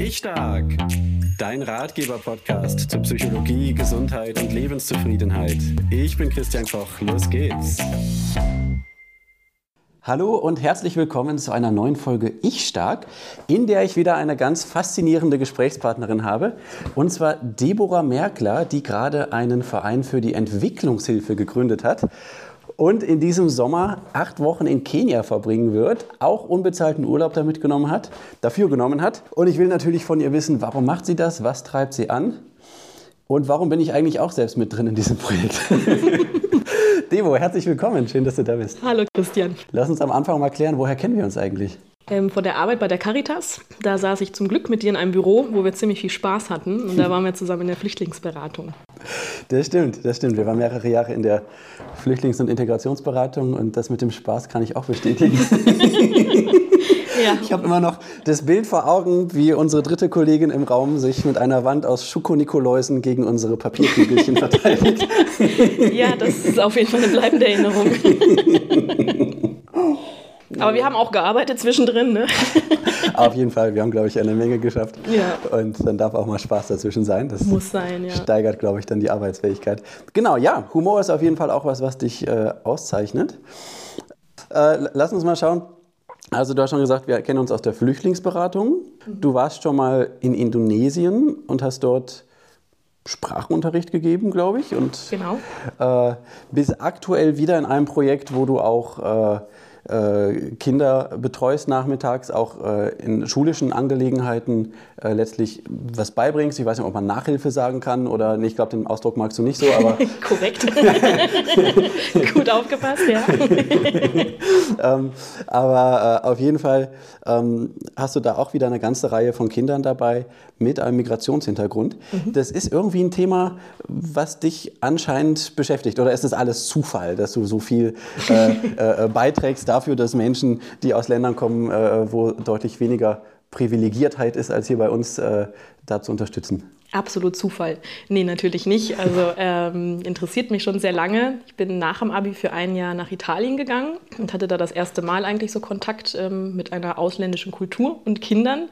Ich Stark, dein Ratgeber-Podcast zu Psychologie, Gesundheit und Lebenszufriedenheit. Ich bin Christian Koch, los geht's. Hallo und herzlich willkommen zu einer neuen Folge Ich Stark, in der ich wieder eine ganz faszinierende Gesprächspartnerin habe. Und zwar Deborah Merkler, die gerade einen Verein für die Entwicklungshilfe gegründet hat und in diesem Sommer acht Wochen in Kenia verbringen wird, auch unbezahlten Urlaub damit genommen hat, dafür genommen hat. Und ich will natürlich von ihr wissen, warum macht sie das, was treibt sie an und warum bin ich eigentlich auch selbst mit drin in diesem Projekt. Devo, herzlich willkommen, schön, dass du da bist. Hallo Christian. Lass uns am Anfang mal klären, woher kennen wir uns eigentlich? Ähm, von der Arbeit bei der Caritas. Da saß ich zum Glück mit dir in einem Büro, wo wir ziemlich viel Spaß hatten. Und da waren wir zusammen in der Flüchtlingsberatung. Das stimmt, das stimmt. Wir waren mehrere Jahre in der Flüchtlings- und Integrationsberatung und das mit dem Spaß kann ich auch bestätigen. ja. Ich habe immer noch das Bild vor Augen, wie unsere dritte Kollegin im Raum sich mit einer Wand aus Schoko-Nikoläusen gegen unsere Papierkügelchen verteidigt. Ja, das ist auf jeden Fall eine bleibende Erinnerung. Aber wir haben auch gearbeitet zwischendrin, ne? Auf jeden Fall, wir haben, glaube ich, eine Menge geschafft. Ja. Und dann darf auch mal Spaß dazwischen sein. Das muss sein, ja. Steigert, glaube ich, dann die Arbeitsfähigkeit. Genau, ja, Humor ist auf jeden Fall auch was, was dich äh, auszeichnet. Äh, lass uns mal schauen. Also du hast schon gesagt, wir kennen uns aus der Flüchtlingsberatung. Du warst schon mal in Indonesien und hast dort Sprachunterricht gegeben, glaube ich. Und genau. Äh, bist aktuell wieder in einem Projekt, wo du auch äh, Kinder betreust nachmittags, auch äh, in schulischen Angelegenheiten äh, letztlich was beibringst. Ich weiß nicht, ob man Nachhilfe sagen kann oder nee, ich glaube, den Ausdruck magst du nicht so, aber. Korrekt. Gut aufgepasst, ja. ähm, aber äh, auf jeden Fall ähm, hast du da auch wieder eine ganze Reihe von Kindern dabei mit einem Migrationshintergrund. Mhm. Das ist irgendwie ein Thema, was dich anscheinend beschäftigt. Oder ist das alles Zufall, dass du so viel äh, äh, beiträgst dafür, dass Menschen, die aus Ländern kommen, äh, wo deutlich weniger Privilegiertheit ist als hier bei uns, äh, da zu unterstützen? Absolut Zufall. Nee, natürlich nicht. Also ähm, interessiert mich schon sehr lange. Ich bin nach dem Abi für ein Jahr nach Italien gegangen und hatte da das erste Mal eigentlich so Kontakt ähm, mit einer ausländischen Kultur und Kindern.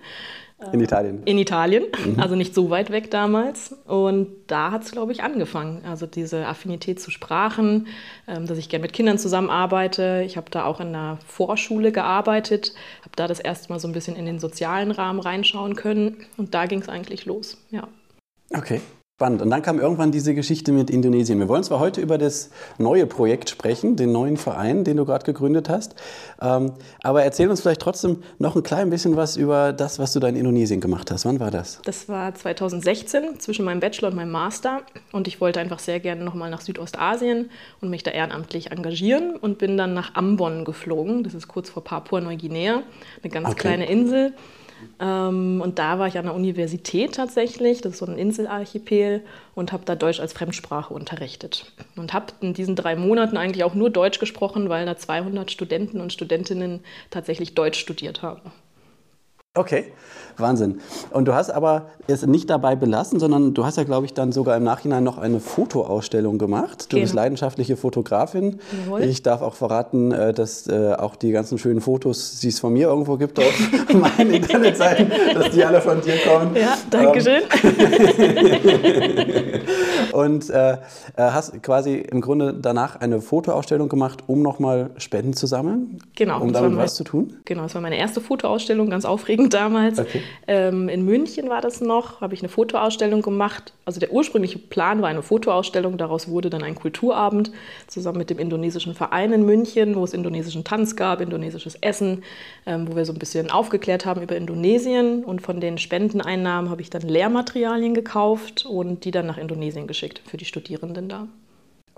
In Italien. In Italien, mhm. also nicht so weit weg damals. Und da hat es, glaube ich, angefangen. Also diese Affinität zu Sprachen, ähm, dass ich gerne mit Kindern zusammenarbeite. Ich habe da auch in einer Vorschule gearbeitet, habe da das erste Mal so ein bisschen in den sozialen Rahmen reinschauen können. Und da ging es eigentlich los, ja. Okay. Spannend. Und dann kam irgendwann diese Geschichte mit Indonesien. Wir wollen zwar heute über das neue Projekt sprechen, den neuen Verein, den du gerade gegründet hast, ähm, aber erzähl uns vielleicht trotzdem noch ein klein bisschen was über das, was du da in Indonesien gemacht hast. Wann war das? Das war 2016 zwischen meinem Bachelor und meinem Master und ich wollte einfach sehr gerne nochmal nach Südostasien und mich da ehrenamtlich engagieren und bin dann nach Ambon geflogen. Das ist kurz vor Papua-Neuguinea, eine ganz okay. kleine Insel. Ähm, und da war ich an der Universität tatsächlich, das ist so ein Inselarchipel, und habe da Deutsch als Fremdsprache unterrichtet. Und habe in diesen drei Monaten eigentlich auch nur Deutsch gesprochen, weil da 200 Studenten und Studentinnen tatsächlich Deutsch studiert haben. Okay, Wahnsinn. Und du hast aber es nicht dabei belassen, sondern du hast ja, glaube ich, dann sogar im Nachhinein noch eine Fotoausstellung gemacht. Du genau. bist leidenschaftliche Fotografin. Jawohl. Ich darf auch verraten, äh, dass äh, auch die ganzen schönen Fotos, die es von mir irgendwo gibt auf meinen Internetseiten, dass die alle von dir kommen. Ja, danke schön. Und äh, hast quasi im Grunde danach eine Fotoausstellung gemacht, um nochmal Spenden zu sammeln? Genau. Um damit was zu tun? Genau, das war meine erste Fotoausstellung, ganz aufregend damals. Okay. Ähm, in München war das noch, habe ich eine Fotoausstellung gemacht. Also der ursprüngliche Plan war eine Fotoausstellung, daraus wurde dann ein Kulturabend zusammen mit dem indonesischen Verein in München, wo es indonesischen Tanz gab, indonesisches Essen, ähm, wo wir so ein bisschen aufgeklärt haben über Indonesien. Und von den Spendeneinnahmen habe ich dann Lehrmaterialien gekauft und die dann nach Indonesien geschickt für die Studierenden da.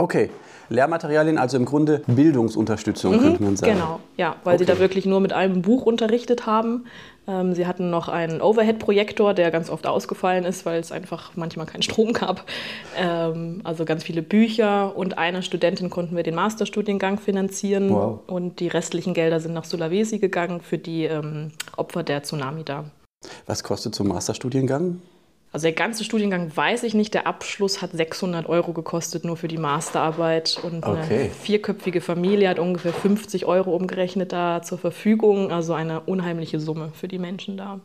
Okay, Lehrmaterialien, also im Grunde Bildungsunterstützung, mhm, könnte man sagen. Genau, ja, weil okay. sie da wirklich nur mit einem Buch unterrichtet haben. Ähm, sie hatten noch einen Overhead-Projektor, der ganz oft ausgefallen ist, weil es einfach manchmal keinen Strom gab. Ähm, also ganz viele Bücher und einer Studentin konnten wir den Masterstudiengang finanzieren. Wow. Und die restlichen Gelder sind nach Sulawesi gegangen für die ähm, Opfer der Tsunami da. Was kostet so ein Masterstudiengang? Also der ganze Studiengang weiß ich nicht. Der Abschluss hat 600 Euro gekostet, nur für die Masterarbeit. Und okay. eine vierköpfige Familie hat ungefähr 50 Euro umgerechnet da zur Verfügung. Also eine unheimliche Summe für die Menschen da.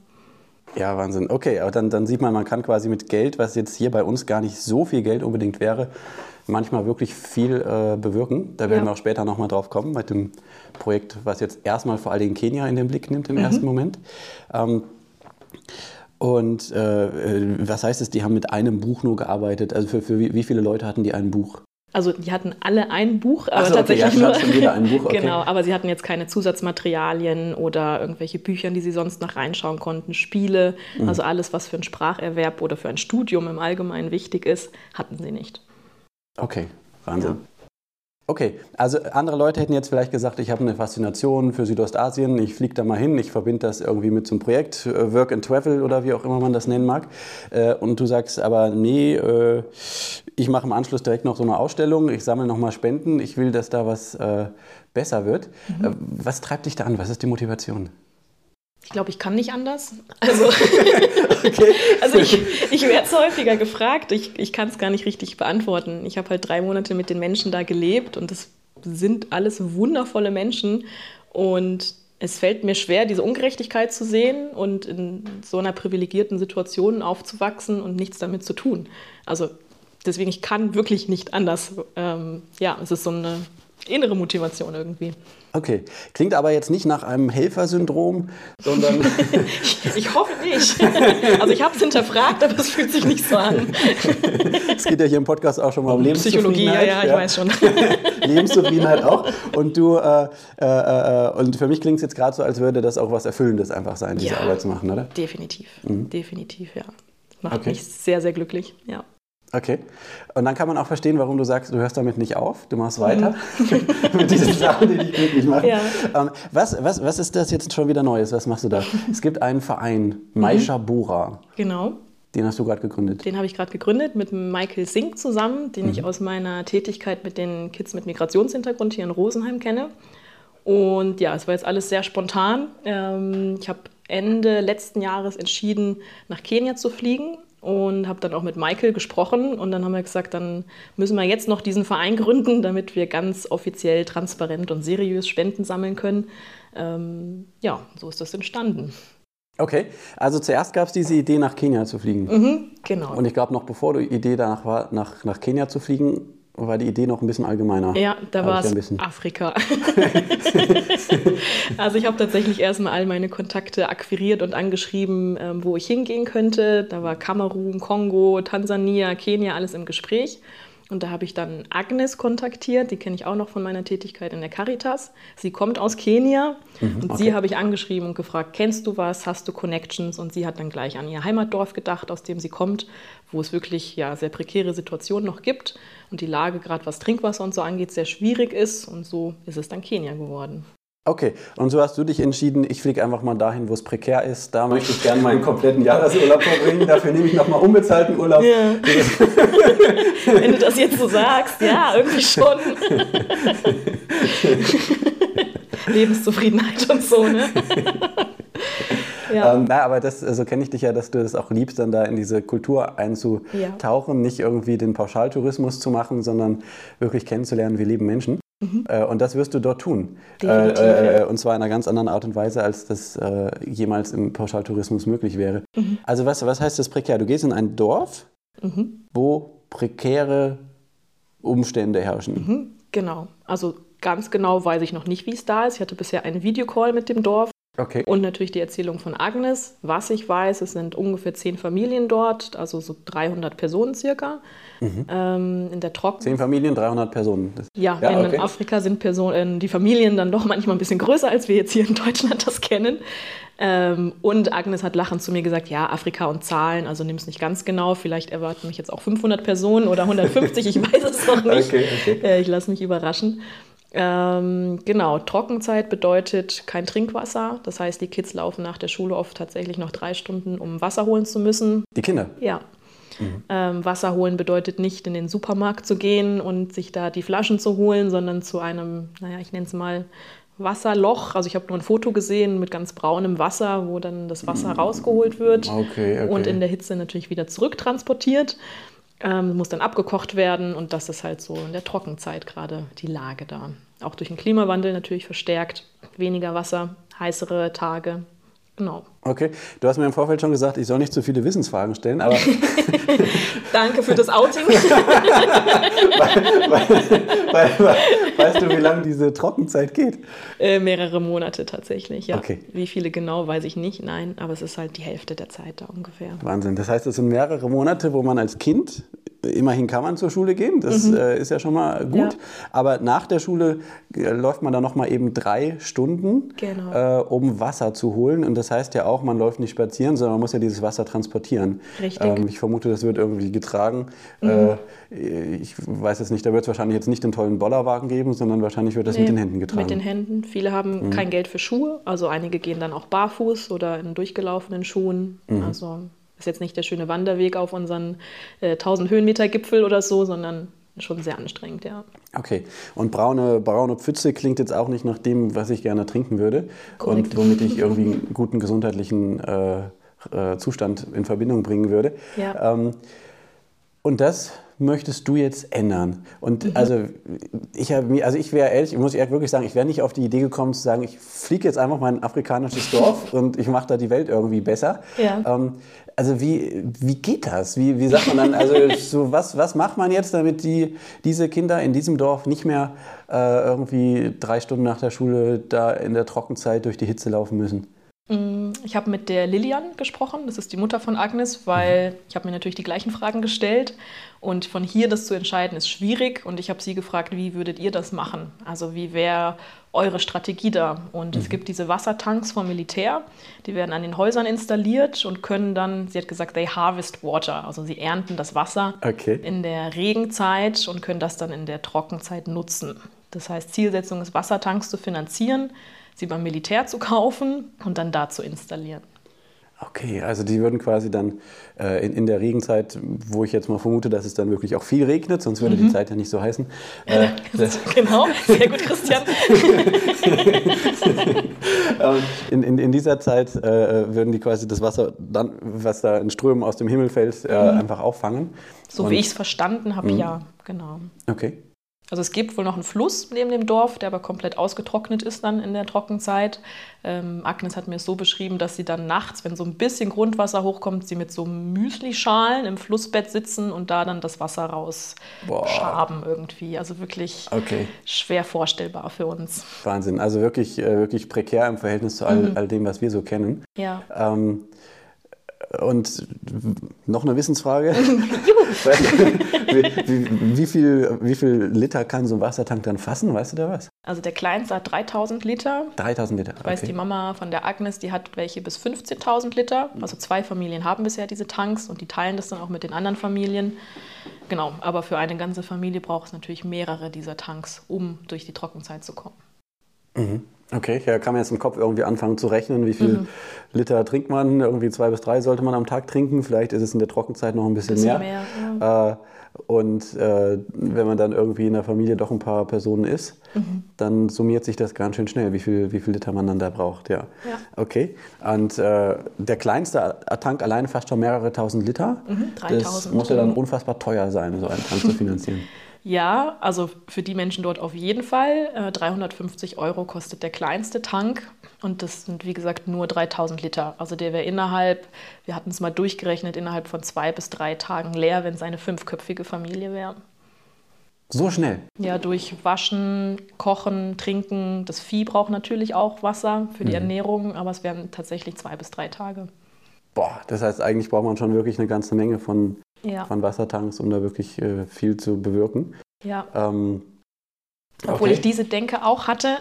Ja, Wahnsinn. Okay, aber dann, dann sieht man, man kann quasi mit Geld, was jetzt hier bei uns gar nicht so viel Geld unbedingt wäre, manchmal wirklich viel äh, bewirken. Da werden Ja. wir auch später nochmal drauf kommen, mit dem Projekt, was jetzt erstmal vor allen Dingen Kenia in den Blick nimmt im ersten Moment. Ähm, und äh, äh, was heißt es, die haben mit einem Buch nur gearbeitet? Also für, für wie, wie viele Leute hatten die ein Buch? Also die hatten alle ein Buch, aber so, okay, ja, tatsächlich schon jeder ein Buch, okay. Genau, aber sie hatten jetzt keine Zusatzmaterialien oder irgendwelche Bücher, die sie sonst noch reinschauen konnten, Spiele, Mhm. also alles, was für einen Spracherwerb oder für ein Studium im Allgemeinen wichtig ist, hatten sie nicht. Okay, Wahnsinn. Okay, also andere Leute hätten jetzt vielleicht gesagt, ich habe eine Faszination für Südostasien, ich fliege da mal hin, ich verbinde das irgendwie mit so einem Projekt, äh, Work and Travel oder wie auch immer man das nennen mag. Äh, Und du sagst aber, nee, äh, ich mache im Anschluss direkt noch so eine Ausstellung, ich sammle nochmal Spenden, ich will, dass da was besser wird. Äh, Was treibt dich da an? Was ist die Motivation? Ich glaube, ich kann nicht anders. Also, also ich, ich werde es häufiger gefragt. Ich, ich kann es gar nicht richtig beantworten. Ich habe halt drei Monate mit den Menschen da gelebt und das sind alles wundervolle Menschen. Und es fällt mir schwer, diese Ungerechtigkeit zu sehen und in so einer privilegierten Situation aufzuwachsen und nichts damit zu tun. Also deswegen, ich kann wirklich nicht anders. Ähm, ja, es ist so eine innere Motivation irgendwie. Okay, klingt aber jetzt nicht nach einem Helfersyndrom, sondern Ich hoffe nicht. Also ich habe es hinterfragt, aber es fühlt sich nicht so an. es geht ja hier im Podcast auch schon mal um Psychologie, ja, Lebenszufriedenheit. ja, ich weiß schon. Lebenszufriedenheit auch. Und du, äh, äh, äh, und für mich klingt es jetzt gerade so, als würde das auch was Erfüllendes einfach sein, diese Ja. Arbeit zu machen, oder? Definitiv, definitiv, ja. Macht Okay. mich sehr, sehr glücklich, ja. Okay. Und dann kann man auch verstehen, warum du sagst, du hörst damit nicht auf, du machst weiter mit diesen Sachen, die dich glücklich machen. Ja. Ähm, was, was, was ist das jetzt schon wieder Neues? Was machst du da? Es gibt einen Verein, Maisha Bora. Genau. Den hast du gerade gegründet. Den habe ich gerade gegründet mit Michael Sink zusammen, den ich aus meiner Tätigkeit mit den Kids mit Migrationshintergrund hier in Rosenheim kenne. Und ja, es war jetzt alles sehr spontan. Ähm, ich habe Ende letzten Jahres entschieden, nach Kenia zu fliegen und habe dann auch mit Michael gesprochen. Und dann haben wir gesagt, dann müssen wir jetzt noch diesen Verein gründen, damit wir ganz offiziell, transparent und seriös Spenden sammeln können. Ähm, ja, so ist das entstanden. Okay, also zuerst gab es diese Idee, nach Kenia zu fliegen. Mhm, genau. Und ich glaube, noch bevor die Idee danach war, nach, nach Kenia zu fliegen, war die Idee noch ein bisschen allgemeiner. Ja, da war es bisschen. Afrika. also ich habe tatsächlich erstmal all meine Kontakte akquiriert und angeschrieben, ähm, wo ich hingehen könnte. Da war Kamerun, Kongo, Tansania, Kenia, alles im Gespräch. Und da habe ich dann Agnes kontaktiert, die kenne ich auch noch von meiner Tätigkeit in der Caritas. Sie kommt aus Kenia und okay. sie habe ich angeschrieben und gefragt, kennst du was, hast du Connections? Und sie hat dann gleich an ihr Heimatdorf gedacht, aus dem sie kommt, wo es wirklich ja, sehr prekäre Situationen noch gibt und die Lage gerade was Trinkwasser und so angeht sehr schwierig ist. Und so ist es dann Kenia geworden. Okay, und so hast du dich entschieden, ich fliege einfach mal dahin, wo es prekär ist. Da möchte ich gerne meinen kompletten Jahresurlaub verbringen. Dafür nehme ich nochmal unbezahlten Urlaub. Ja. Wenn du das jetzt so sagst, ja, irgendwie schon. Lebenszufriedenheit und so, ne? ja. Ähm, na, aber das, so kenne ich dich ja, dass du es auch liebst, dann da in diese Kultur einzutauchen, nicht irgendwie den Pauschaltourismus zu machen, sondern wirklich kennenzulernen, wie leben Menschen. Äh, und das wirst du dort tun. Mhm. Definitiv, äh, ja. Und zwar in einer ganz anderen Art und Weise, als das äh, jemals im Pauschaltourismus möglich wäre. Mhm. Also was, was heißt das prekär? Du gehst in ein Dorf, Mhm. wo prekäre Umstände herrschen. Genau. Also ganz genau weiß ich noch nicht, wie es da ist. Ich hatte bisher einen Videocall mit dem Dorf. Okay. Und natürlich die Erzählung von Agnes. Was ich weiß, es sind ungefähr zehn Familien dort, also so 300 Personen circa. Ähm, in der Trocken. Zehn Familien, 300 Personen. Ja, Ja, in okay. Afrika sind Personen, die Familien dann doch manchmal ein bisschen größer, als wir jetzt hier in Deutschland das kennen. Ähm, und Agnes hat lachend zu mir gesagt, ja, Afrika und Zahlen, also nimm es nicht ganz genau. Vielleicht erwarten mich jetzt auch 500 Personen oder 150, ich weiß es noch nicht. Okay. Äh, ich lasse mich überraschen. Ähm, genau, Trockenzeit bedeutet kein Trinkwasser. Das heißt, die Kids laufen nach der Schule oft tatsächlich noch drei Stunden, um Wasser holen zu müssen. Die Kinder. Ja. Ähm, Wasser holen bedeutet nicht in den Supermarkt zu gehen und sich da die Flaschen zu holen, sondern zu einem, naja, ich nenne es mal Wasserloch. Also ich habe nur ein Foto gesehen mit ganz braunem Wasser, wo dann das Wasser rausgeholt wird Okay, okay. und in der Hitze natürlich wieder zurücktransportiert. Ähm, muss dann abgekocht werden und das ist halt so in der Trockenzeit gerade die Lage da. Auch durch den Klimawandel natürlich verstärkt. Weniger Wasser, heißere Tage. Genau. Okay, du hast mir im Vorfeld schon gesagt, ich soll nicht zu viele Wissensfragen stellen, aber. Danke für das Outing. weißt du, wie lange diese Trockenzeit geht? Äh, mehrere Monate tatsächlich, ja. Okay. Wie viele genau, weiß ich nicht, nein, aber es ist halt die Hälfte der Zeit da ungefähr. Wahnsinn. Das heißt, es sind mehrere Monate, wo man als Kind immerhin kann man zur Schule gehen, das mhm. äh, ist ja schon mal gut. Ja. Aber nach der Schule äh, läuft man dann noch mal eben drei Stunden, genau. äh, um Wasser zu holen. Und das heißt ja auch, man läuft nicht spazieren, sondern man muss ja dieses Wasser transportieren. Richtig. Ähm, ich vermute, das wird irgendwie getragen. Mhm. Äh, ich weiß jetzt nicht, da wird es wahrscheinlich jetzt nicht den tollen Bollerwagen geben, sondern wahrscheinlich wird das nee, mit den Händen getragen. Mit den Händen. Viele haben mhm. kein Geld für Schuhe, also einige gehen dann auch barfuß oder in durchgelaufenen Schuhen. Mhm. Also ist jetzt nicht der schöne Wanderweg auf unseren äh, 1000 Höhenmeter Gipfel oder so, sondern schon sehr anstrengend, ja. Okay. Und braune, braune Pfütze klingt jetzt auch nicht nach dem, was ich gerne trinken würde Korrekt. und womit ich irgendwie einen guten gesundheitlichen äh, äh, Zustand in Verbindung bringen würde. Ja. Ähm, und das möchtest du jetzt ändern? Und mhm. also ich habe also ich wäre ehrlich, ich muss ehrlich wirklich sagen, ich wäre nicht auf die Idee gekommen zu sagen, ich fliege jetzt einfach mal in ein afrikanisches Dorf und ich mache da die Welt irgendwie besser. Ja. Ähm, also wie, wie geht das? Wie, wie sagt man dann, also so was, was macht man jetzt, damit die, diese Kinder in diesem Dorf nicht mehr äh, irgendwie drei Stunden nach der Schule da in der Trockenzeit durch die Hitze laufen müssen? Mm, ich habe mit der Lilian gesprochen, das ist die Mutter von Agnes, weil mhm. ich habe mir natürlich die gleichen Fragen gestellt und von hier das zu entscheiden ist schwierig und ich habe sie gefragt, wie würdet ihr das machen? Also wie wäre eure Strategie da? Und mhm. es gibt diese Wassertanks vom Militär, die werden an den Häusern installiert und können dann, sie hat gesagt, they harvest water, also sie ernten das Wasser okay. in der Regenzeit und können das dann in der Trockenzeit nutzen. Das heißt, Zielsetzung ist, Wassertanks zu finanzieren sie beim Militär zu kaufen und dann da zu installieren. Okay, also die würden quasi dann äh, in, in, der Regenzeit, wo ich jetzt mal vermute, dass es dann wirklich auch viel regnet, sonst würde mhm. die Zeit ja nicht so heißen. Äh, genau, sehr gut, Christian. Ähm, in, in, in, dieser Zeit äh, würden die quasi das Wasser, dann, was da in Strömen aus dem Himmel fällt, äh, mhm. einfach auffangen. So Und, wie ich es verstanden habe, mhm. ja, genau. Okay. Also es gibt wohl noch einen Fluss neben dem Dorf, der aber komplett ausgetrocknet ist dann in der Trockenzeit. Ähm, Agnes hat mir es so beschrieben, dass sie dann nachts, wenn so ein bisschen Grundwasser hochkommt, sie mit so Müslischalen im Flussbett sitzen und da dann das Wasser rausschaben irgendwie. Also wirklich okay. schwer vorstellbar für uns. Wahnsinn, also wirklich, äh, wirklich prekär im Verhältnis zu all, mhm. all dem, was wir so kennen. Ja. Ähm, und noch eine Wissensfrage. wie, wie, wie, viel, wie viel Liter kann so ein Wassertank dann fassen? Weißt du da was? Also der kleinste hat 3000 Liter. 3000 Liter. Ich weiß, die Mama von der Agnes, die hat welche bis 15.000 Liter. Also zwei Familien haben bisher diese Tanks und die teilen das dann auch mit den anderen Familien. Genau, aber für eine ganze Familie braucht es natürlich mehrere dieser Tanks, um durch die Trockenzeit zu kommen. Mhm. Okay, ja, kann man jetzt im Kopf irgendwie anfangen zu rechnen, wie viel mhm. Liter trinkt man. Irgendwie zwei bis drei sollte man am Tag trinken. Vielleicht ist es in der Trockenzeit noch ein bisschen, bisschen mehr. mehr ja. äh, und äh, wenn man dann irgendwie in der Familie doch ein paar Personen ist, mhm. dann summiert sich das ganz schön schnell, wie viel, wie viel Liter man dann da braucht. Ja. ja. Okay. Und äh, der kleinste Tank alleine fast schon mehrere tausend Liter. Mhm, 3000. Das muss ja dann unfassbar teuer sein, so einen Tank zu finanzieren. Ja, also für die Menschen dort auf jeden Fall. Äh, 350 Euro kostet der kleinste Tank und das sind wie gesagt nur 3000 Liter. Also der wäre innerhalb, wir hatten es mal durchgerechnet, innerhalb von zwei bis drei Tagen leer, wenn es eine fünfköpfige Familie wäre. So schnell? Ja, durch Waschen, Kochen, Trinken. Das Vieh braucht natürlich auch Wasser für die mhm. Ernährung, aber es wären tatsächlich zwei bis drei Tage. Boah, das heißt, eigentlich braucht man schon wirklich eine ganze Menge von ja. von Wassertanks, um da wirklich äh, viel zu bewirken. Ja. Ähm, obwohl okay. ich diese Denke auch hatte.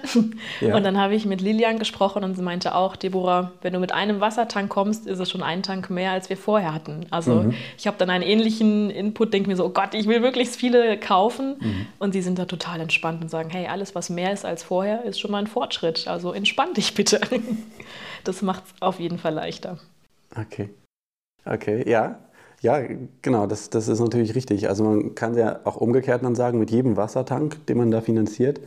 Ja. Und dann habe ich mit Lilian gesprochen und sie meinte auch, Deborah, wenn du mit einem Wassertank kommst, ist es schon ein Tank mehr, als wir vorher hatten. Also mhm. ich habe dann einen ähnlichen Input, denke mir so, oh Gott, ich will möglichst viele kaufen. Mhm. Und sie sind da total entspannt und sagen, hey, alles, was mehr ist als vorher, ist schon mal ein Fortschritt. Also entspann dich bitte. Das macht es auf jeden Fall leichter. Okay. Okay, ja. Ja, genau, das, das ist natürlich richtig. Also man kann ja auch umgekehrt dann sagen, mit jedem Wassertank, den man da finanziert,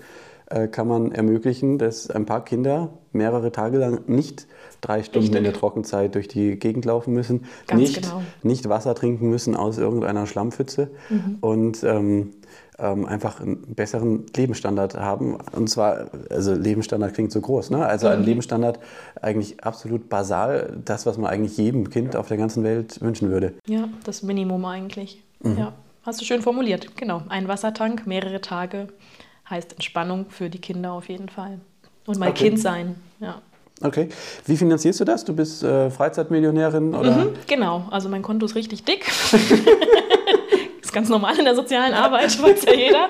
kann man ermöglichen, dass ein paar Kinder mehrere Tage lang nicht drei Stunden Richtig. in der Trockenzeit durch die Gegend laufen müssen, Ganz nicht, genau. nicht Wasser trinken müssen aus irgendeiner Schlammpfütze Mhm. und ähm, ähm, einfach einen besseren Lebensstandard haben. Und zwar, also Lebensstandard klingt so groß, ne? Also Mhm. ein Lebensstandard eigentlich absolut basal, das, was man eigentlich jedem Kind auf der ganzen Welt wünschen würde. Ja, das Minimum eigentlich. Mhm. Ja, hast du schön formuliert. Genau, ein Wassertank, mehrere Tage heißt Entspannung für die Kinder auf jeden Fall. Und mal Okay. Kind sein, ja. Okay. Wie finanzierst du das? Du bist äh, Freizeitmillionärin oder? Mhm, genau, also mein Konto ist richtig dick. ist ganz normal in der sozialen Arbeit, weiß ja jeder.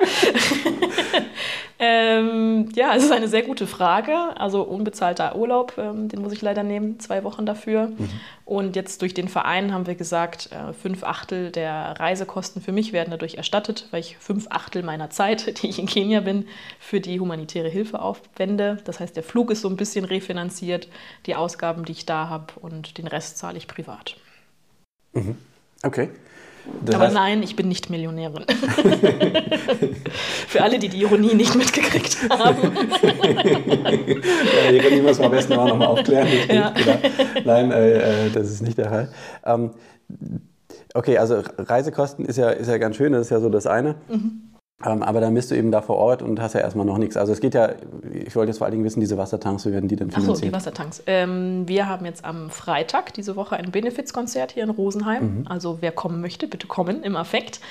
Ähm, ja, es ist eine sehr gute Frage. Also unbezahlter Urlaub, ähm, den muss ich leider nehmen, zwei Wochen dafür. Und jetzt durch den Verein haben wir gesagt, äh, fünf Achtel der Reisekosten für mich werden dadurch erstattet, weil ich fünf Achtel meiner Zeit, die ich in Kenia bin, für die humanitäre Hilfe aufwende. Das heißt, der Flug ist so ein bisschen refinanziert, die Ausgaben, die ich da habe und den Rest zahle ich privat. Okay. Das Aber heißt, nein, ich bin nicht Millionärin. Für alle, die die Ironie nicht mitgekriegt haben. Ja, können wir es am besten auch nochmal aufklären. Ja. genau. Nein, äh, äh, das ist nicht der Fall. Ähm, okay, also Reisekosten ist ja, ist ja ganz schön, das ist ja so das eine. Mhm. Ähm, aber dann bist du eben da vor Ort und hast ja erstmal noch nichts. Also es geht ja, ich wollte jetzt vor allen Dingen wissen, diese Wassertanks, wie werden die denn Achso, die finanziert? Wassertanks. Ähm, wir haben jetzt am Freitag diese Woche ein Benefizkonzert hier in Rosenheim. Mhm. Also wer kommen möchte, bitte kommen im Affekt.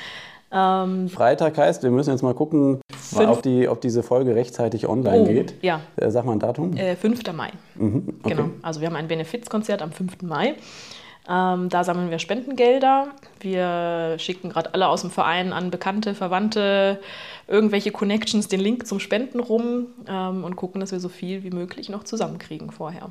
Ähm, Freitag heißt, wir müssen jetzt mal gucken, ob, die, ob diese Folge rechtzeitig online oh, geht. Ja, Äh, sag mal ein Datum. äh, 5. Mai. Mhm, okay. Genau. Also wir haben ein Benefizkonzert am 5. Mai. Ähm, da sammeln wir Spendengelder. Wir schicken gerade alle aus dem Verein an Bekannte, Verwandte, irgendwelche Connections den Link zum Spenden rum ähm, und gucken, dass wir so viel wie möglich noch zusammenkriegen vorher.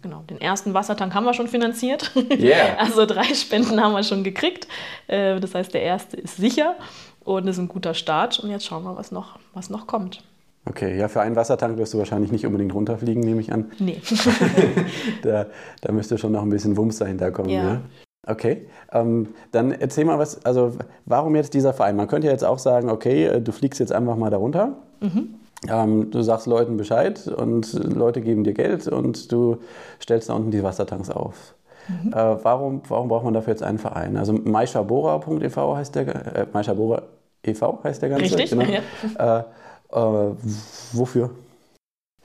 Genau, den ersten Wassertank haben wir schon finanziert. Yeah. Also drei Spenden haben wir schon gekriegt. Äh, Das heißt, der erste ist sicher und ist ein guter Start. Und jetzt schauen wir, was noch, was noch kommt. Okay, ja, für einen Wassertank wirst du wahrscheinlich nicht unbedingt runterfliegen, nehme ich an. Nee. Da, da müsste schon noch ein bisschen Wumms dahinter kommen. Ja. Ja. Okay, ähm, dann erzähl mal was, also warum jetzt dieser Verein? Man könnte ja jetzt auch sagen, okay, äh, du fliegst jetzt einfach mal darunter. Mhm. Ähm, du sagst Leuten Bescheid und Leute geben dir Geld und du stellst da unten die Wassertanks auf. Mhm. Äh, warum, warum braucht man dafür jetzt einen Verein? Also maishabora.ev heißt der, äh, Maishabora e.V. heißt der ganze. Richtig, Genau. ja. Äh, äh, wofür?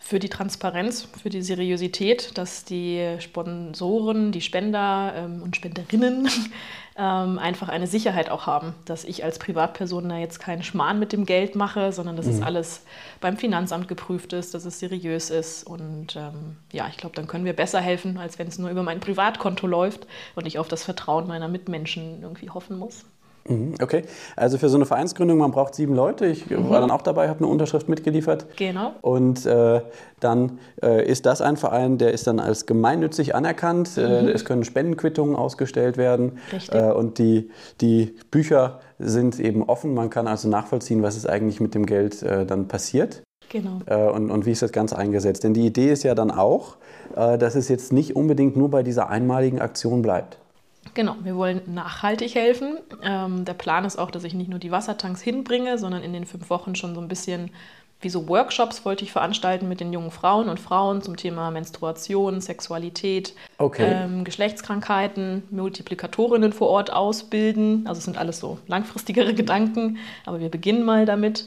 Für die Transparenz, für die Seriosität, dass die Sponsoren, die Spender ähm, und Spenderinnen ähm, einfach eine Sicherheit auch haben, dass ich als Privatperson da jetzt keinen Schmarrn mit dem Geld mache, sondern dass es alles beim Finanzamt geprüft ist, dass es seriös ist. Und ähm, ja, ich glaube, dann können wir besser helfen, als wenn es nur über mein Privatkonto läuft und ich auf das Vertrauen meiner Mitmenschen irgendwie hoffen muss. Mhm, Okay, also für so eine Vereinsgründung, man braucht sieben Leute. Ich war dann auch dabei, habe eine Unterschrift mitgeliefert. Genau. Und äh, dann äh, ist das ein Verein, der ist dann als gemeinnützig anerkannt. Äh, es können Spendenquittungen ausgestellt werden. Richtig. Äh, und die, die Bücher sind eben offen. Man kann also nachvollziehen, was ist eigentlich mit dem Geld äh, dann passiert. Genau. Äh, und, und wie ist das Ganze eingesetzt. Denn die Idee ist ja dann auch, äh, dass es jetzt nicht unbedingt nur bei dieser einmaligen Aktion bleibt. Genau, wir wollen nachhaltig helfen. Ähm, der Plan ist auch, dass ich nicht nur die Wassertanks hinbringe, sondern in den fünf Wochen schon so ein bisschen wie so Workshops wollte ich veranstalten mit den jungen Frauen und Frauen zum Thema Menstruation, Sexualität, Okay. ähm, Geschlechtskrankheiten, Multiplikatorinnen vor Ort ausbilden. Also es sind alles so langfristigere Gedanken, aber wir beginnen mal damit.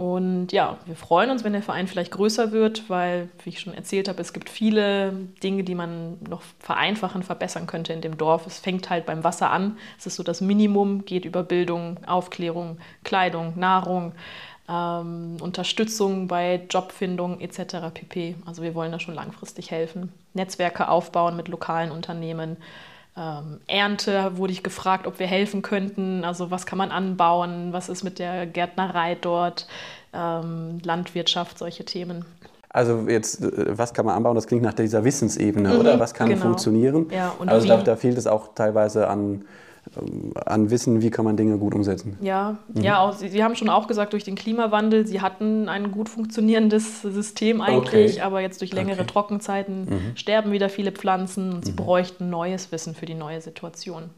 Und ja, wir freuen uns, wenn der Verein vielleicht größer wird, weil, wie ich schon erzählt habe, es gibt viele Dinge, die man noch vereinfachen, verbessern könnte in dem Dorf. Es fängt halt beim Wasser an. Es ist so das Minimum, geht über Bildung, Aufklärung, Kleidung, Nahrung, ähm, Unterstützung bei Jobfindung etc. pp. Also wir wollen da schon langfristig helfen. Netzwerke aufbauen mit lokalen Unternehmen. Ähm, Ernte wurde ich gefragt, ob wir helfen könnten. Also was kann man anbauen? Was ist mit der Gärtnerei dort? Ähm, Landwirtschaft, solche Themen. Also jetzt, äh, was kann man anbauen? Das klingt nach dieser Wissensebene, oder? Was kann genau. funktionieren? Ja, und also da, da fehlt es auch teilweise an, an Wissen, wie kann man Dinge gut umsetzen. Ja, ja auch, Sie, Sie haben schon auch gesagt, durch den Klimawandel, Sie hatten ein gut funktionierendes System eigentlich, Okay. aber jetzt durch längere Okay. Trockenzeiten sterben wieder viele Pflanzen und Sie bräuchten neues Wissen für die neue Situation.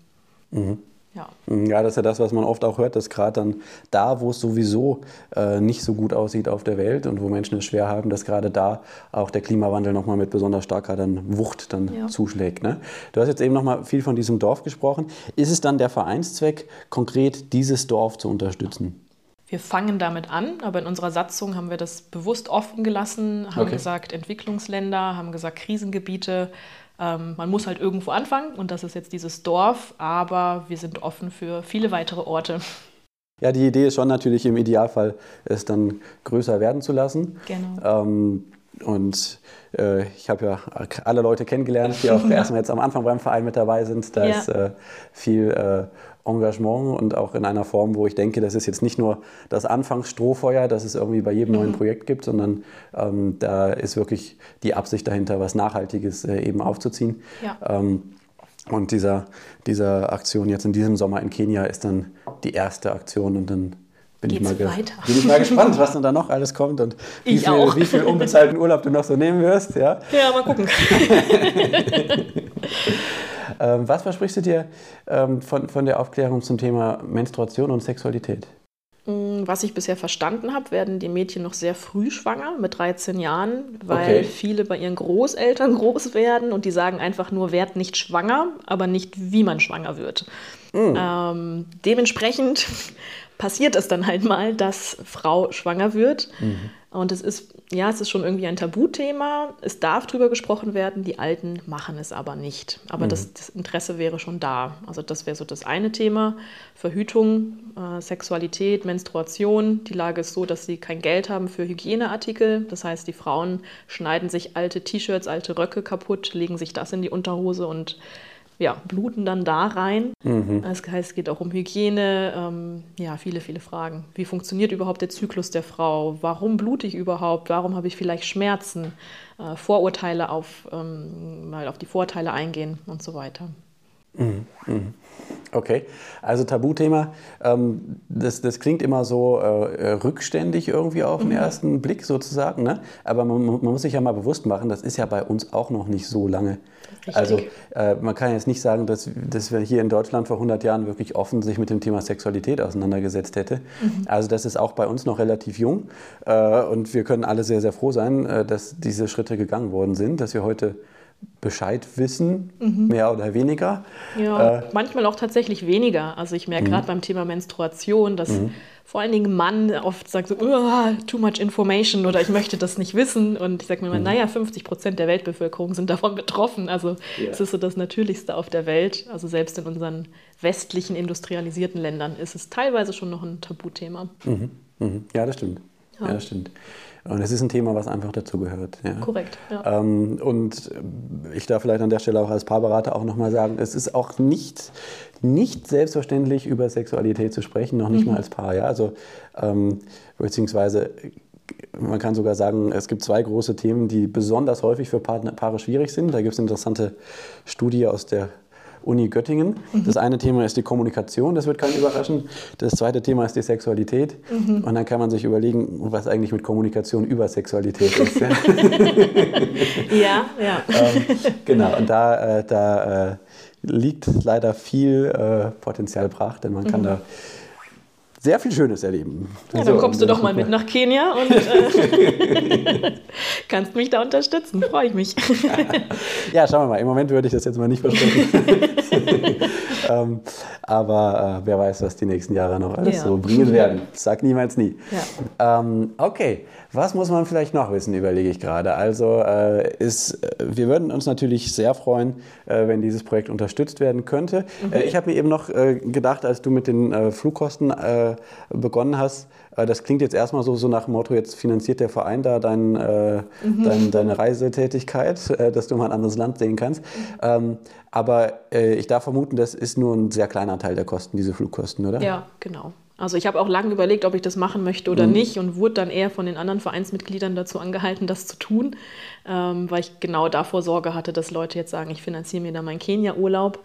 Ja. ja, das ist ja das, was man oft auch hört, dass gerade dann da, wo es sowieso äh, nicht so gut aussieht auf der Welt und wo Menschen es schwer haben, dass gerade da auch der Klimawandel nochmal mit besonders starker dann Wucht dann Ja. zuschlägt. Ne? Du hast jetzt eben nochmal viel von diesem Dorf gesprochen. Ist es dann der Vereinszweck, konkret dieses Dorf zu unterstützen? Wir fangen damit an, aber in unserer Satzung haben wir das bewusst offen gelassen, haben Okay. gesagt Entwicklungsländer, haben gesagt Krisengebiete. Ähm, man muss halt irgendwo anfangen und das ist jetzt dieses Dorf, aber wir sind offen für viele weitere Orte. Ja, die Idee ist schon natürlich im Idealfall, es dann größer werden zu lassen. Genau. Ähm, und äh, ich habe ja alle Leute kennengelernt, die auch erstmal jetzt am Anfang beim Verein mit dabei sind. Da Ja. ist äh, viel äh, Engagement und auch in einer Form, wo ich denke, das ist jetzt nicht nur das Anfangsstrohfeuer, das es irgendwie bei jedem Mhm. neuen Projekt gibt, sondern ähm, da ist wirklich die Absicht dahinter, was Nachhaltiges äh, eben aufzuziehen. Ja. Ähm, und dieser, dieser Aktion jetzt in diesem Sommer in Kenia ist dann die erste Aktion und dann bin, ich mal, weiter. bin ich mal gespannt, was dann da noch alles kommt und wie Ich viel, auch. wie viel unbezahlten Urlaub du noch so nehmen wirst. Ja? Ja, mal gucken. Ähm, was versprichst du dir ähm, von, von der Aufklärung zum Thema Menstruation und Sexualität? Mm, Was ich bisher verstanden habe, werden die Mädchen noch sehr früh schwanger, mit 13 Jahren, weil Okay. viele bei ihren Großeltern groß werden und die sagen einfach nur, werd nicht schwanger, aber nicht, wie man schwanger wird. Ähm, dementsprechend passiert es dann halt mal, dass Frau schwanger wird. Und es ist, ja, es ist schon irgendwie ein Tabuthema. Es darf drüber gesprochen werden, die Alten machen es aber nicht. Aber das, das Interesse wäre schon da. Also das wäre so das eine Thema. Verhütung, äh, Sexualität, Menstruation. Die Lage ist so, dass sie kein Geld haben für Hygieneartikel. Das heißt, die Frauen schneiden sich alte T-Shirts, alte Röcke kaputt, legen sich das in die Unterhose und ja, bluten dann da rein. Das heißt, es geht auch um Hygiene, ähm, ja, viele, viele Fragen. Wie funktioniert überhaupt der Zyklus der Frau? Warum blute ich überhaupt? Warum habe ich vielleicht Schmerzen? Äh, Vorurteile auf, ähm, mal auf die Vorteile eingehen und so weiter. Okay, also Tabuthema, ähm, das, das klingt immer so äh, rückständig irgendwie auf den ersten Blick sozusagen, ne? aber man, man muss sich ja mal bewusst machen, das ist ja bei uns auch noch nicht so lange. Richtig. Also äh, man kann jetzt nicht sagen, dass, dass wir hier in Deutschland vor 100 Jahren wirklich offen sich mit dem Thema Sexualität auseinandergesetzt hätte. Also das ist auch bei uns noch relativ jung äh, und wir können alle sehr, sehr froh sein, äh, dass diese Schritte gegangen worden sind, dass wir heute Bescheid wissen, mehr oder weniger. Ja, Äh, manchmal auch tatsächlich weniger. Also ich merke gerade beim Thema Menstruation, dass vor allen Dingen Mann oft sagt so, "Uah, too much information oder ich möchte das nicht wissen. Und ich sage mir immer, naja, 50 Prozent der Weltbevölkerung sind davon betroffen. Also es ist so das Natürlichste auf der Welt. Also selbst in unseren westlichen industrialisierten Ländern ist es teilweise schon noch ein Tabuthema. Mhm. Ja, das stimmt. Ja. Ja. das stimmt. Und es ist ein Thema, was einfach dazugehört. Ja. Korrekt. Ja. Ähm, und ich darf vielleicht an der Stelle auch als Paarberater auch nochmal sagen, es ist auch nicht, nicht selbstverständlich, über Sexualität zu sprechen, noch nicht mal als Paar. Ja? Also, ähm, beziehungsweise man kann sogar sagen, es gibt zwei große Themen, die besonders häufig für Paare schwierig sind. Da gibt es eine interessante Studie aus der Uni Göttingen. Das eine Thema ist die Kommunikation, das wird keinen überraschen. Das zweite Thema ist die Sexualität. Und dann kann man sich überlegen, was eigentlich mit Kommunikation über Sexualität ist. Ja? ja, ja. ähm, genau, und da, äh, da äh, liegt leider viel äh, Potenzial brach, denn man kann da sehr viel Schönes erleben. Ja, So, dann kommst du und, doch mal mit nach Kenia und äh, kannst mich da unterstützen. Freue ich mich. Ja, schauen wir mal. Im Moment würde ich das jetzt mal nicht versprechen. ähm, aber äh, wer weiß, was die nächsten Jahre noch alles Ja. so bringen werden. Sag niemals nie. Ja. Ähm, okay, was muss man vielleicht noch wissen, überlege ich gerade. Also äh, ist, äh, wir würden uns natürlich sehr freuen, äh, wenn dieses Projekt unterstützt werden könnte. Äh, ich habe mir eben noch äh, gedacht, als du mit den äh, Flugkosten begonnen hast, das klingt jetzt erstmal so, so nach dem Motto, jetzt finanziert der Verein da dein, äh, dein, deine Reisetätigkeit, dass du mal ein anderes Land sehen kannst. Ähm, aber ich darf vermuten, das ist nur ein sehr kleiner Teil der Kosten, diese Flugkosten, oder? Ja, genau. Also ich habe auch lange überlegt, ob ich das machen möchte oder nicht und wurde dann eher von den anderen Vereinsmitgliedern dazu angehalten, das zu tun, ähm, weil ich genau davor Sorge hatte, dass Leute jetzt sagen, ich finanziere mir da meinen Kenia-Urlaub.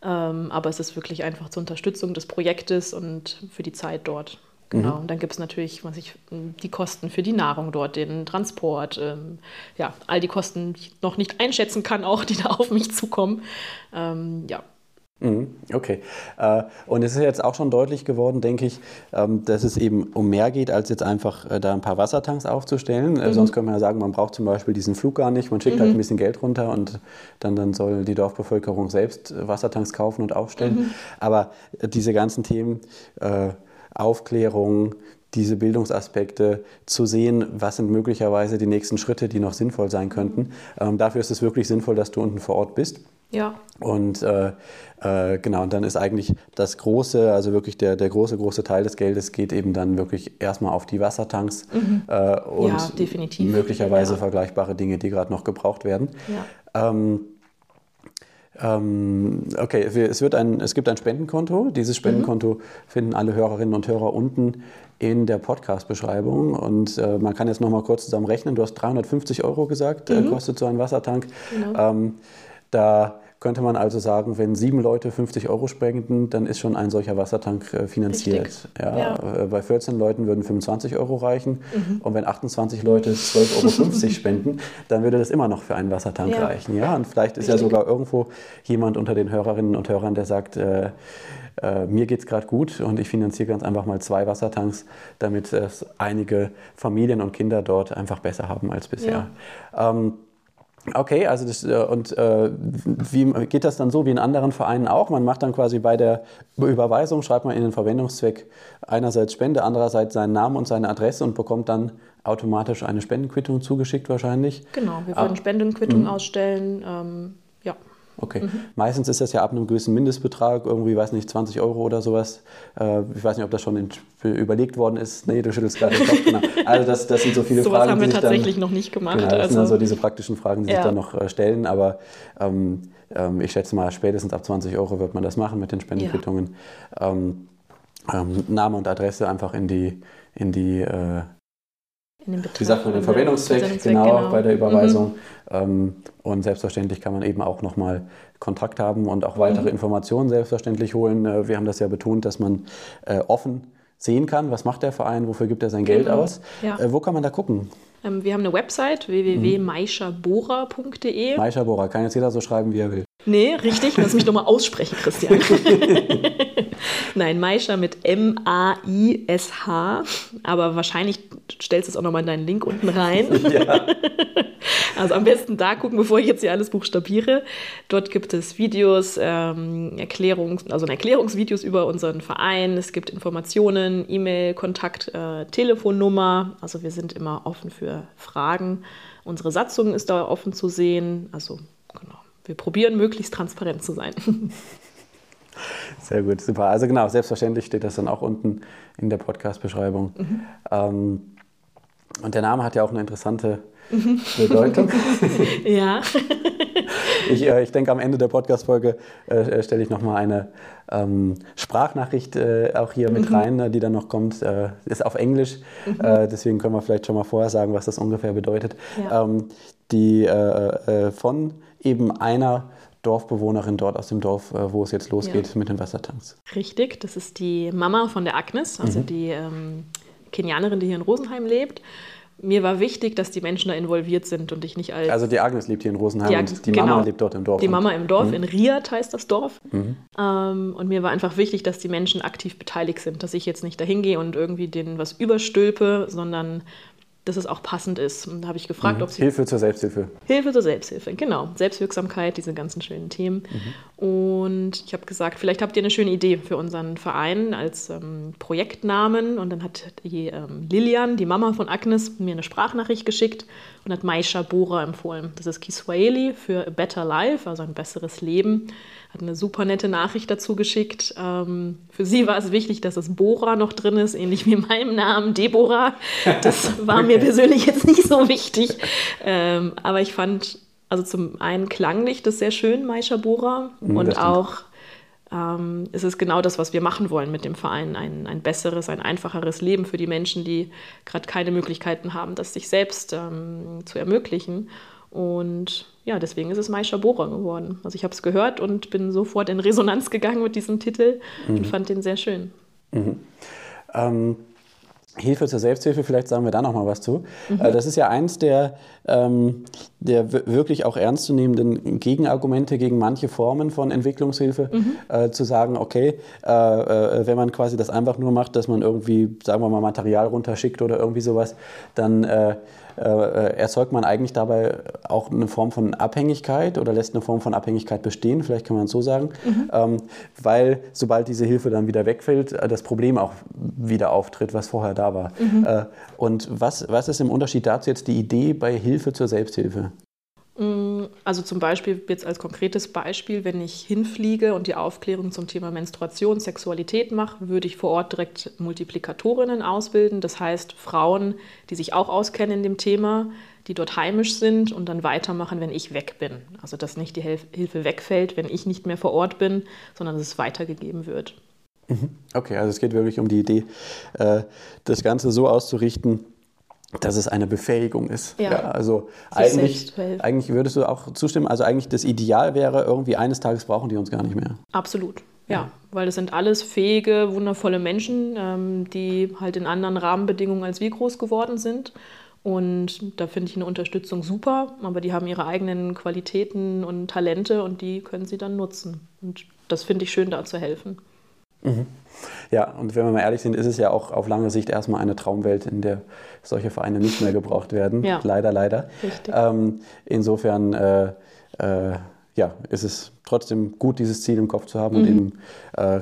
Ähm, aber es ist wirklich einfach zur Unterstützung des Projektes und für die Zeit dort. Genau. Und dann gibt es natürlich, was ich, die Kosten für die Nahrung dort, den Transport, ähm, ja, all die Kosten, die ich noch nicht einschätzen kann, auch die da auf mich zukommen. Ähm, ja, Mhm, okay. Äh, und es ist jetzt auch schon deutlich geworden, denke ich, ähm, dass es eben um mehr geht, als jetzt einfach äh, da ein paar Wassertanks aufzustellen. Äh, mhm. Sonst könnte man ja sagen, man braucht zum Beispiel diesen Flug gar nicht, man schickt mhm. halt ein bisschen Geld runter und dann, dann soll die Dorfbevölkerung selbst Wassertanks kaufen und aufstellen. Mhm. Aber diese ganzen Themen, Aufklärung, diese Bildungsaspekte zu sehen, was sind möglicherweise die nächsten Schritte, die noch sinnvoll sein könnten. Ähm, dafür ist es wirklich sinnvoll, dass du unten vor Ort bist. Ja. Und äh, äh, genau, und dann ist eigentlich das große, also wirklich der, der große, große Teil des Geldes geht eben dann wirklich erstmal auf die Wassertanks mhm. äh, und ja, möglicherweise ja. vergleichbare Dinge, die gerade noch gebraucht werden. Ja. Ähm, ähm, okay, es, wird ein, es gibt ein Spendenkonto. Dieses Spendenkonto mhm. finden alle Hörerinnen und Hörer unten in der Podcast-Beschreibung. Und äh, man kann jetzt noch mal kurz zusammen rechnen. Du hast 350 Euro gesagt, äh, mhm. äh, kostet so ein Wassertank. Genau. Ähm, da könnte man also sagen, wenn sieben Leute 50 Euro spenden, dann ist schon ein solcher Wassertank äh, finanziert. Ja, ja. Äh, bei 14 Leuten würden 25 Euro reichen. Mhm. Und wenn 28 Leute 12,50 Euro spenden, dann würde das immer noch für einen Wassertank ja. reichen. Ja, und vielleicht ist Richtig. ja sogar irgendwo jemand unter den Hörerinnen und Hörern, der sagt, äh, äh, mir geht es gerade gut und ich finanziere ganz einfach mal zwei Wassertanks, damit es einige Familien und Kinder dort einfach besser haben als bisher. Ähm, Okay, also das, äh, und äh, wie geht das dann so wie in anderen Vereinen auch? Man macht dann quasi bei der Überweisung, schreibt man in den Verwendungszweck einerseits Spende, andererseits seinen Namen und seine Adresse und bekommt dann automatisch eine Spendenquittung zugeschickt wahrscheinlich. Genau, wir würden ah. Spendenquittung mhm. ausstellen. Ähm. Okay. Mhm. Meistens ist das ja ab einem gewissen Mindestbetrag, irgendwie, weiß nicht, 20 Euro oder sowas. Äh, ich weiß nicht, ob das schon überlegt worden ist. Nee, du schüttelst gerade den Kopf. Genau. Also das, das sind so viele so Fragen. haben wir tatsächlich dann, noch nicht gemacht. Genau, das also, sind also diese praktischen Fragen, die ja. sich dann noch äh, stellen. Aber ähm, ähm, ich schätze mal, spätestens ab 20 Euro wird man das machen mit den Spendenquittungen. Ja. Ähm, ähm, Name und Adresse einfach in die, in die äh, in den Betrag. Wie sagt man, den Verwendungszweck, genau, genau, bei der Überweisung. Mhm. Ähm, und selbstverständlich kann man eben auch nochmal Kontakt haben und auch weitere mhm. Informationen selbstverständlich holen. Äh, wir haben das ja betont, dass man äh, offen sehen kann, was macht der Verein, wofür gibt er sein Geld genau. aus. Ja. Äh, wo kann man da gucken? Ähm, wir haben eine Website www.maishabora.de. Maishabora, kann jetzt jeder so schreiben, wie er will. Nee, richtig. Lass mich nochmal aussprechen, Christian. Nein, Maisha mit M-A-I-S-H. Aber wahrscheinlich stellst du es auch nochmal in deinen Link unten rein. Ja. Also am besten da gucken, bevor ich jetzt hier alles buchstabiere. Dort gibt es Videos, ähm, Erklärungs-, also Erklärungsvideos über unseren Verein. Es gibt Informationen, E-Mail, Kontakt, äh, Telefonnummer. Also wir sind immer offen für Fragen. Unsere Satzung ist da offen zu sehen. Also genau. Wir probieren möglichst transparent zu sein. Sehr gut, super. Also genau, selbstverständlich steht das dann auch unten in der Podcast-Beschreibung. Mhm. Ähm, und der Name hat ja auch eine interessante mhm. Bedeutung. ja. ich, äh, ich denke, am Ende der Podcast-Folge äh, äh stelle ich nochmal eine ähm, Sprachnachricht äh, auch hier mit mhm. rein, äh, die dann noch kommt. Äh, ist auf Englisch, mhm. deswegen können wir vielleicht schon mal vorher sagen, was das ungefähr bedeutet. Ja. Ähm, die von eben einer Dorfbewohnerin dort aus dem Dorf, äh, wo es jetzt losgeht ja. mit den Wassertanks. Richtig, das ist die Mama von der Agnes, also mhm. die ähm, Kenianerin, die hier in Rosenheim lebt. Mir war wichtig, dass die Menschen da involviert sind und ich nicht als. Also die Agnes lebt hier in Rosenheim die Agnes, und die genau, Mama lebt dort im Dorf. Die Mama im Dorf, mhm. in Riad heißt das Dorf. Mhm. Ähm, und mir war einfach wichtig, dass die Menschen aktiv beteiligt sind, dass ich jetzt nicht dahin gehe und irgendwie denen was überstülpe, sondern dass es auch passend ist. Und da habe ich gefragt, mhm. ob sie. Hilfe zur Selbsthilfe. Hilfe zur Selbsthilfe, genau. Selbstwirksamkeit, diese ganzen schönen Themen. Mhm. Und ich habe gesagt, vielleicht habt ihr eine schöne Idee für unseren Verein als ähm, Projektnamen. Und dann hat die ähm, Lilian, die Mama von Agnes, mir eine Sprachnachricht geschickt und hat Maisha Bora empfohlen. Das ist Kiswahili für A Better Life, also ein besseres Leben hat eine super nette Nachricht dazu geschickt. Ähm, für sie war es wichtig, dass das Bora noch drin ist, ähnlich wie in meinem Namen, Deborah. Das war mir persönlich jetzt nicht so wichtig. Ähm, aber ich fand, also zum einen klanglich das sehr schön, Maisha Bora. Mhm, und auch ähm, ist es genau das, was wir machen wollen mit dem Verein. Ein, ein besseres, ein einfacheres Leben für die Menschen, die gerade keine Möglichkeiten haben, das sich selbst ähm, zu ermöglichen. Und ja, deswegen ist es Maisha Bora geworden. Also ich habe es gehört und bin sofort in Resonanz gegangen mit diesem Titel mhm. und fand den sehr schön. Mhm. Ähm, Hilfe zur Selbsthilfe, vielleicht sagen wir da noch mal was zu. Mhm. Äh, das ist ja eins der, ähm, der wirklich auch ernstzunehmenden Gegenargumente gegen manche Formen von Entwicklungshilfe, mhm. äh, zu sagen, okay, äh, äh, wenn man quasi das einfach nur macht, dass man irgendwie, sagen wir mal, Material runterschickt oder irgendwie sowas, dann äh, erzeugt man eigentlich dabei auch eine Form von Abhängigkeit oder lässt eine Form von Abhängigkeit bestehen, vielleicht kann man es so sagen, mhm. ähm, weil sobald diese Hilfe dann wieder wegfällt, äh, das Problem auch wieder auftritt, was vorher da war. Mhm. Äh, und was, was ist im Unterschied dazu jetzt die Idee bei Hilfe zur Selbsthilfe? Mm, also zum Beispiel jetzt als konkretes Beispiel, wenn ich hinfliege und die Aufklärung zum Thema Menstruation, Sexualität mache, würde ich vor Ort direkt Multiplikatorinnen ausbilden. Das heißt Frauen, die sich auch auskennen in dem Thema, die dort heimisch sind und dann weitermachen, wenn ich weg bin. Also dass nicht die Hilfe wegfällt, wenn ich nicht mehr vor Ort bin, sondern dass es weitergegeben wird. Mhm. Okay, also es geht wirklich um die Idee, äh, das Ganze so auszurichten, dass es eine Befähigung ist. Ja. ja also eigentlich, eigentlich würdest du auch zustimmen, also eigentlich das Ideal wäre, irgendwie eines Tages brauchen die uns gar nicht mehr. Absolut. Ja, ja. weil das sind alles fähige, wundervolle Menschen, ähm, die halt in anderen Rahmenbedingungen als wir groß geworden sind. Und da finde ich eine Unterstützung super, aber die haben ihre eigenen Qualitäten und Talente und die können sie dann nutzen. Und das finde ich schön, da zu helfen. Mhm. Ja, und wenn wir mal ehrlich sind, ist es ja auch auf lange Sicht erstmal eine Traumwelt, in der solche Vereine nicht mehr gebraucht werden. Ja. Leider, leider. Richtig. Ähm, insofern äh, äh, ja, ist es trotzdem gut, dieses Ziel im Kopf zu haben mhm. und eben äh,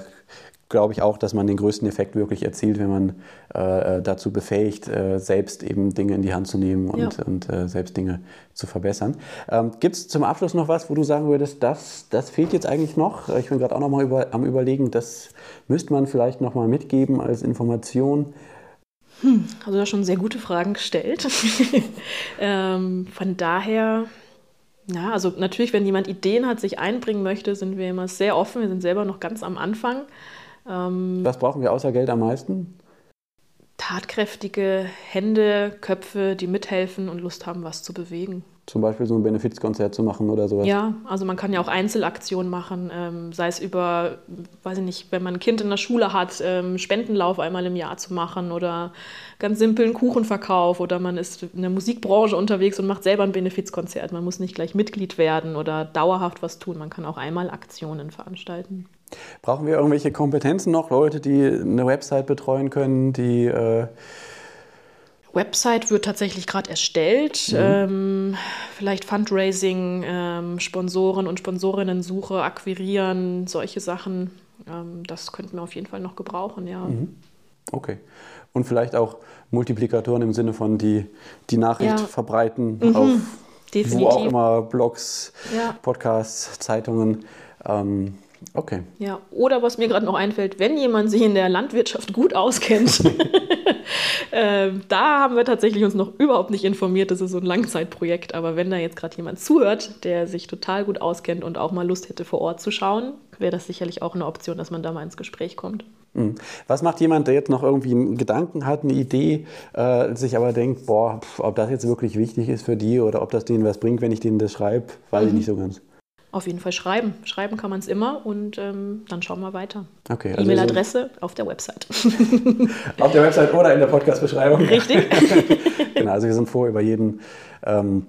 glaube ich auch, dass man den größten Effekt wirklich erzielt, wenn man äh, äh, dazu befähigt, äh, selbst eben Dinge in die Hand zu nehmen und, ja. und äh, selbst Dinge zu verbessern. Ähm, Gibt es zum Abschluss noch was, wo du sagen würdest, das, das fehlt jetzt eigentlich noch? Ich bin gerade auch noch mal über, am Überlegen, das müsste man vielleicht noch mal mitgeben als Information. Hm, also hast schon sehr gute Fragen gestellt. ähm, von daher ja, also natürlich, wenn jemand Ideen hat, sich einbringen möchte, sind wir immer sehr offen. Wir sind selber noch ganz am Anfang. Ähm, Was brauchen wir außer Geld am meisten? Tatkräftige Hände, Köpfe, die mithelfen und Lust haben, was zu bewegen. Zum Beispiel so ein Benefizkonzert zu machen oder sowas? Ja, also man kann ja auch Einzelaktionen machen, ähm, sei es über, weiß ich nicht, wenn man ein Kind in der Schule hat, ähm, Spendenlauf einmal im Jahr zu machen oder ganz simpel einen Kuchenverkauf oder man ist in der Musikbranche unterwegs und macht selber ein Benefizkonzert. Man muss nicht gleich Mitglied werden oder dauerhaft was tun, man kann auch einmal Aktionen veranstalten. Brauchen wir irgendwelche Kompetenzen noch? Leute, die eine Website betreuen können, die. Äh Website wird tatsächlich gerade erstellt. Mhm. Ähm, vielleicht Fundraising, ähm, Sponsoren und Sponsorinnen-Suche, akquirieren, solche Sachen. Ähm, das könnten wir auf jeden Fall noch gebrauchen, ja. Mhm. Okay. Und vielleicht auch Multiplikatoren im Sinne von die, die Nachricht ja. verbreiten mhm. auf Definitiv. wo auch immer, Blogs, ja. Podcasts, Zeitungen. Ähm, Okay. Ja, oder was mir gerade noch einfällt, wenn jemand sich in der Landwirtschaft gut auskennt, äh, da haben wir tatsächlich uns noch überhaupt nicht informiert. Das ist so ein Langzeitprojekt. Aber wenn da jetzt gerade jemand zuhört, der sich total gut auskennt und auch mal Lust hätte, vor Ort zu schauen, wäre das sicherlich auch eine Option, dass man da mal ins Gespräch kommt. Mhm. Was macht jemand, der jetzt noch irgendwie einen Gedanken hat, eine Idee, äh, sich aber denkt, boah, pf, ob das jetzt wirklich wichtig ist für die oder ob das denen was bringt, wenn ich denen das schreibe, weiß mhm. ich nicht so ganz. Auf jeden Fall schreiben. Schreiben kann man es immer und ähm, dann schauen wir weiter. Okay, also E-Mail-Adresse auf der Website. auf der Website oder in der Podcast-Beschreibung. Richtig. genau, also wir sind froh über jeden ähm,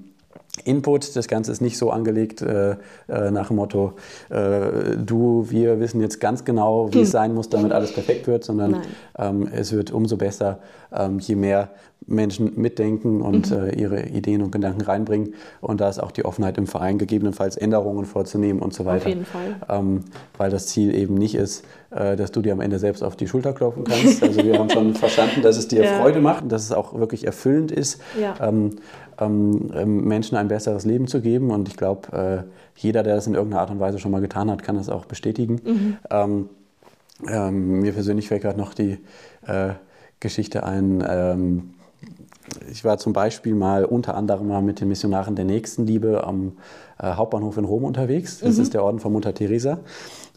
Input. Das Ganze ist nicht so angelegt äh, äh, nach dem Motto, äh, du, wir wissen jetzt ganz genau, wie hm. es sein muss, damit alles perfekt wird, sondern ähm, es wird umso besser, ähm, je mehr Menschen mitdenken und mhm. äh, ihre Ideen und Gedanken reinbringen. Und da ist auch die Offenheit im Verein, gegebenenfalls Änderungen vorzunehmen und so weiter. Auf jeden Fall. Ähm, weil das Ziel eben nicht ist, äh, dass du dir am Ende selbst auf die Schulter klopfen kannst. Also wir haben schon verstanden, dass es dir ja. Freude macht, dass es auch wirklich erfüllend ist, ja. ähm, ähm, ähm Menschen ein besseres Leben zu geben. Und ich glaube, äh, jeder, der das in irgendeiner Art und Weise schon mal getan hat, kann das auch bestätigen. Mhm. Ähm, ähm, mir persönlich fällt gerade noch die äh, Geschichte ein, ähm, ich war zum Beispiel mal unter anderem mal mit den Missionaren der Nächstenliebe am äh, Hauptbahnhof in Rom unterwegs. Das mhm. ist der Orden von Mutter Teresa.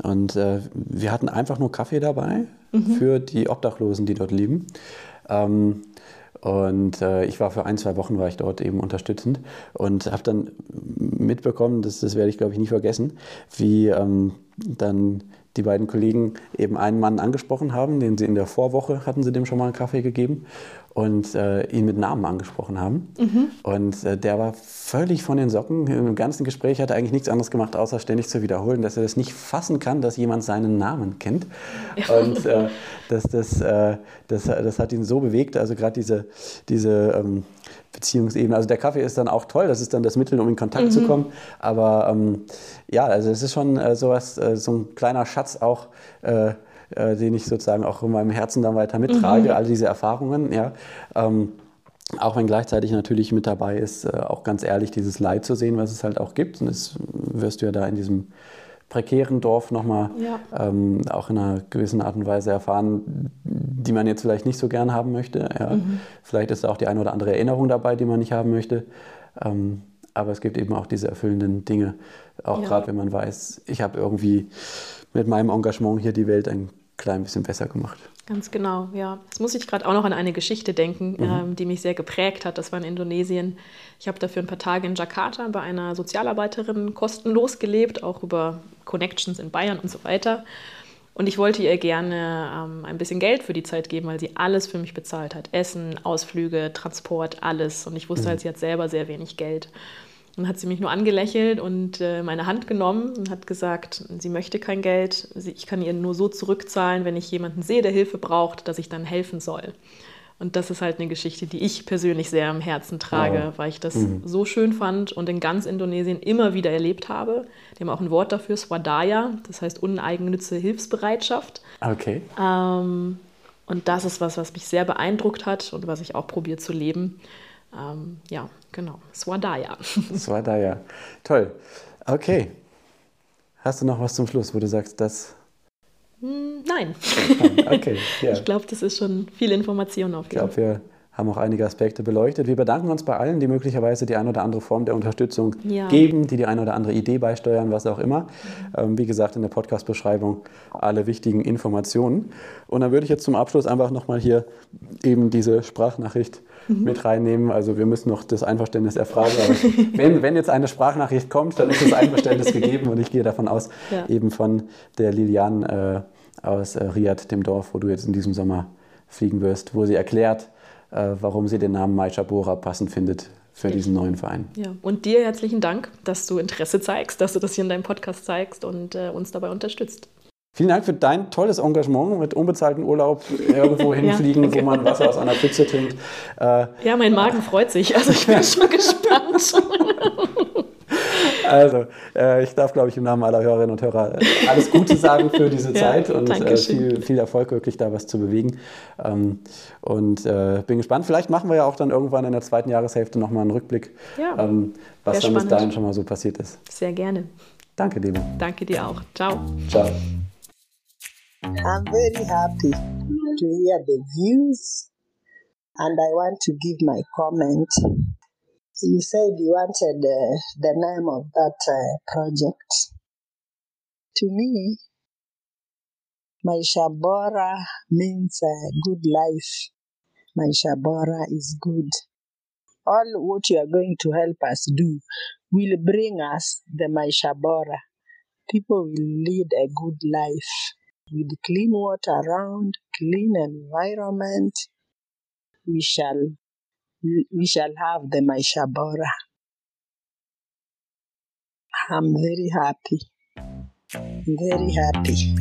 Und äh, wir hatten einfach nur Kaffee dabei mhm. für die Obdachlosen, die dort leben. Ähm, und äh, ich war für ein, zwei Wochen war ich dort eben unterstützend und habe dann mitbekommen, das, das werde ich glaube ich nie vergessen, wie ähm, dann die beiden Kollegen eben einen Mann angesprochen haben, den sie in der Vorwoche hatten sie dem schon mal einen Kaffee gegeben und äh, ihn mit Namen angesprochen haben. Mhm. Und äh, der war völlig von den Socken. Im ganzen Gespräch hat er eigentlich nichts anderes gemacht, außer ständig zu wiederholen, dass er das nicht fassen kann, dass jemand seinen Namen kennt. Und äh, das, das, äh, das, das hat ihn so bewegt. Also gerade diese, diese ähm, Beziehungsebene. Also der Kaffee ist dann auch toll, das ist dann das Mittel, um in Kontakt mhm. zu kommen. Aber ähm, ja, also es ist schon äh, sowas, äh, so ein kleiner Schatz auch, äh, den ich sozusagen auch in meinem Herzen dann weiter mittrage, mhm. all diese Erfahrungen. Ja. Ähm, auch wenn gleichzeitig natürlich mit dabei ist, äh, auch ganz ehrlich dieses Leid zu sehen, was es halt auch gibt. Und das wirst du ja da in diesem prekären Dorf nochmal ja. ähm, auch in einer gewissen Art und Weise erfahren, die man jetzt vielleicht nicht so gern haben möchte. Ja. Mhm. Vielleicht ist da auch die eine oder andere Erinnerung dabei, die man nicht haben möchte. Ähm, aber es gibt eben auch diese erfüllenden Dinge, auch ja. gerade wenn man weiß, ich habe irgendwie mit meinem Engagement hier die Welt ein klein bisschen besser gemacht. Ganz genau, ja. Jetzt muss ich gerade auch noch an eine Geschichte denken, mhm. ähm, die mich sehr geprägt hat. Das war in Indonesien. Ich habe dafür ein paar Tage in Jakarta bei einer Sozialarbeiterin kostenlos gelebt, auch über Connections in Bayern und so weiter. Und ich wollte ihr gerne ähm, ein bisschen Geld für die Zeit geben, weil sie alles für mich bezahlt hat. Essen, Ausflüge, Transport, alles. Und ich wusste mhm. halt, sie hat selber sehr wenig Geld. Dann hat sie mich nur angelächelt und äh, meine Hand genommen und hat gesagt, sie möchte kein Geld, ich kann ihr nur so zurückzahlen, wenn ich jemanden sehe, der Hilfe braucht, dass ich dann helfen soll. Und das ist halt eine Geschichte, die ich persönlich sehr am Herzen trage, wow. weil ich das mhm. so schön fand und in ganz Indonesien immer wieder erlebt habe. Die haben auch ein Wort dafür, Swadaya, das heißt uneigennütze Hilfsbereitschaft. Okay. Ähm, und das ist was, was mich sehr beeindruckt hat und was ich auch probiere zu leben. Ähm, ja, genau. Swadaya. Swadaya. Toll. Okay. Hast du noch was zum Schluss, wo du sagst, das. Hm, nein. Okay. Ja. Ich glaube, das ist schon viel Information auf jeden Fall. Ich glaube, wir haben auch einige Aspekte beleuchtet. Wir bedanken uns bei allen, die möglicherweise die eine oder andere Form der Unterstützung ja. geben, die die eine oder andere Idee beisteuern, was auch immer. Ähm, wie gesagt, in der Podcast-Beschreibung alle wichtigen Informationen. Und dann würde ich jetzt zum Abschluss einfach nochmal hier eben diese Sprachnachricht mhm. mit reinnehmen. Also wir müssen noch das Einverständnis erfragen. Aber wenn, wenn jetzt eine Sprachnachricht kommt, dann ist das Einverständnis gegeben und ich gehe davon aus, ja. eben von der Lilian äh, aus äh, Riyadh, dem Dorf, wo du jetzt in diesem Sommer fliegen wirst, wo sie erklärt, äh, warum sie den Namen Mai Chabora passend findet für diesen neuen Verein. Ja, und dir herzlichen Dank, dass du Interesse zeigst, dass du das hier in deinem Podcast zeigst und äh, uns dabei unterstützt. Vielen Dank für dein tolles Engagement mit unbezahlten Urlaub irgendwo hinfliegen, ja, wo man Wasser aus einer Pfütze trinkt. Äh, ja, mein Magen freut sich. Also ich bin schon gespannt. Also, äh, ich darf, glaube ich, im Namen aller Hörerinnen und Hörer alles Gute sagen für diese Zeit ja, und äh, viel, viel Erfolg, wirklich da was zu bewegen. Ähm, und äh, bin gespannt. Vielleicht machen wir ja auch dann irgendwann in der zweiten Jahreshälfte nochmal einen Rückblick, ja, ähm, was dann bis dahin schon mal so passiert ist. Sehr gerne. Danke, Demo. Danke dir auch. Ciao. Ciao. I'm very happy to hear the views and I want to give my comment. You said you wanted uh, the name of that uh, project. To me, Maisha Bora means uh, good life. Maisha Bora is good. All what you are going to help us do will bring us the Maisha Bora. People will lead a good life with clean water around, clean environment, we shall we shall have the Maisha Bora. I'm very happy. Very happy.